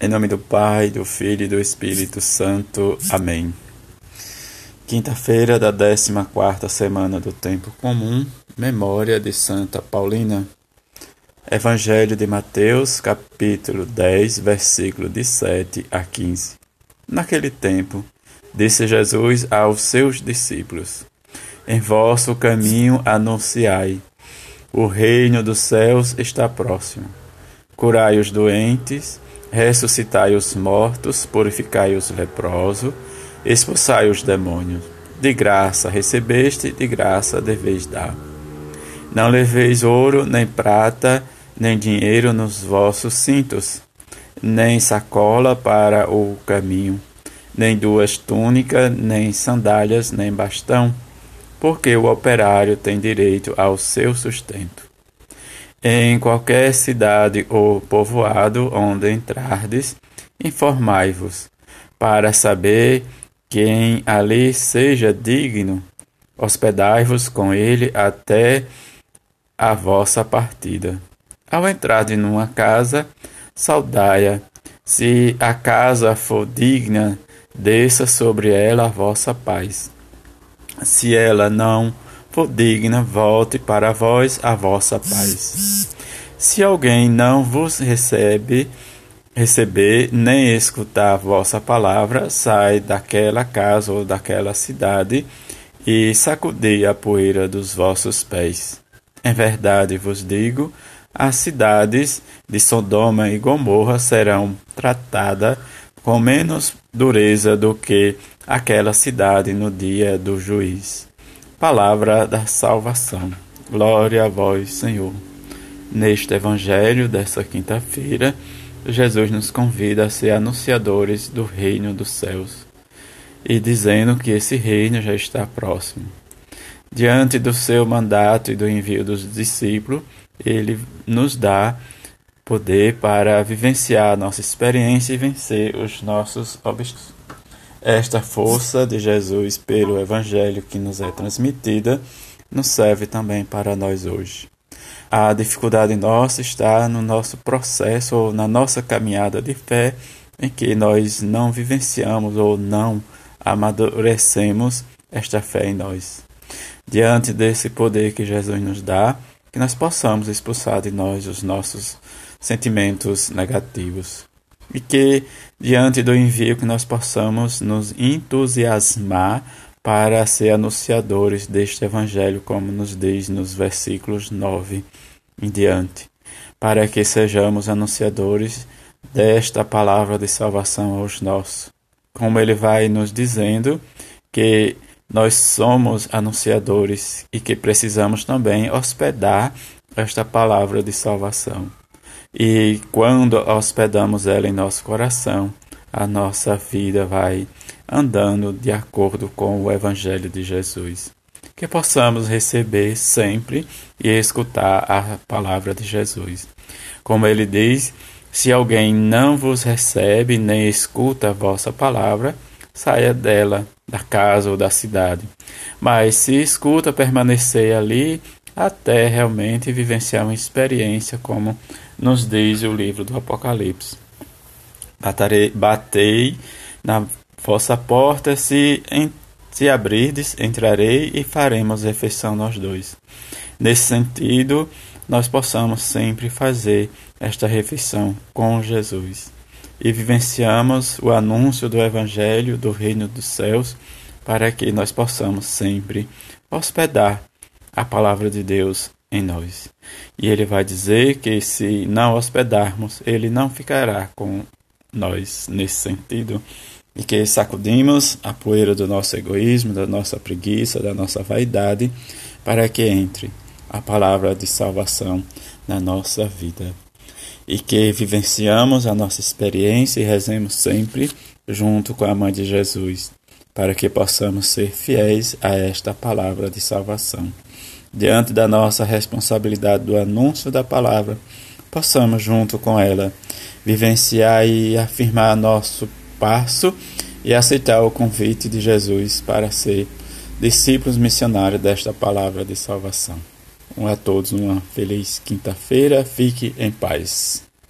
Em nome do Pai, do Filho e do Espírito Santo. Amém. Quinta-feira da 14 semana do Tempo Comum, memória de Santa Paulina. Evangelho de Mateus, capítulo 10, versículo de 7 a 15. Naquele tempo, disse Jesus aos seus discípulos: Em vosso caminho anunciai: o reino dos céus está próximo. Curai os doentes, ressuscitai os mortos, purificai os leprosos, expulsai os demônios. De graça recebeste, de graça deveis dar. Não leveis ouro, nem prata, nem dinheiro nos vossos cintos, nem sacola para o caminho, nem duas túnicas, nem sandálias, nem bastão, porque o operário tem direito ao seu sustento. Em qualquer cidade ou povoado onde entrardes, informai-vos, para saber quem ali seja digno, hospedai-vos com ele até a vossa partida. Ao entrar em uma casa, saudai-a. Se a casa for digna, desça sobre ela a vossa paz. Se ela não for digna, volte para vós a vossa paz. Se alguém não vos recebe, receber nem escutar a vossa palavra, sai daquela casa ou daquela cidade e sacudei a poeira dos vossos pés. Em verdade vos digo, as cidades de Sodoma e Gomorra serão tratadas com menos dureza do que aquela cidade no dia do juiz. Palavra da salvação. Glória a vós, Senhor. Neste evangelho desta quinta-feira, Jesus nos convida a ser anunciadores do reino dos céus e dizendo que esse reino já está próximo. Diante do seu mandato e do envio dos discípulos, ele nos dá poder para vivenciar nossa experiência e vencer os nossos obstáculos. Esta força de Jesus pelo Evangelho que nos é transmitida nos serve também para nós hoje. A dificuldade nossa está no nosso processo ou na nossa caminhada de fé, em que nós não vivenciamos ou não amadurecemos esta fé em nós. Diante desse poder que Jesus nos dá, que nós possamos expulsar de nós os nossos sentimentos negativos e que, diante do envio, que nós possamos nos entusiasmar para ser anunciadores deste Evangelho, como nos diz nos versículos 9 em diante, para que sejamos anunciadores desta palavra de salvação aos nossos. Como ele vai nos dizendo que nós somos anunciadores e que precisamos também hospedar esta palavra de salvação. E quando hospedamos ela em nosso coração, a nossa vida vai andando de acordo com o Evangelho de Jesus. Que possamos receber sempre e escutar a palavra de Jesus. Como ele diz: se alguém não vos recebe nem escuta a vossa palavra, saia dela, da casa ou da cidade. Mas se escuta, permanecer ali até realmente vivenciar uma experiência como nos diz o livro do Apocalipse. Batarei, batei na vossa porta, se, em, se abrirdes, entrarei e faremos refeição nós dois. Nesse sentido, nós possamos sempre fazer esta refeição com Jesus e vivenciamos o anúncio do Evangelho do Reino dos Céus para que nós possamos sempre hospedar a palavra de Deus em nós. E ele vai dizer que se não hospedarmos, ele não ficará com nós nesse sentido. E que sacudimos a poeira do nosso egoísmo, da nossa preguiça, da nossa vaidade, para que entre a palavra de salvação na nossa vida. E que vivenciamos a nossa experiência e rezemos sempre junto com a Mãe de Jesus, para que possamos ser fiéis a esta palavra de salvação diante da nossa responsabilidade do anúncio da palavra, possamos, junto com ela, vivenciar e afirmar nosso passo e aceitar o convite de Jesus para ser discípulos missionários desta palavra de salvação. Um a todos uma feliz quinta-feira. Fique em paz.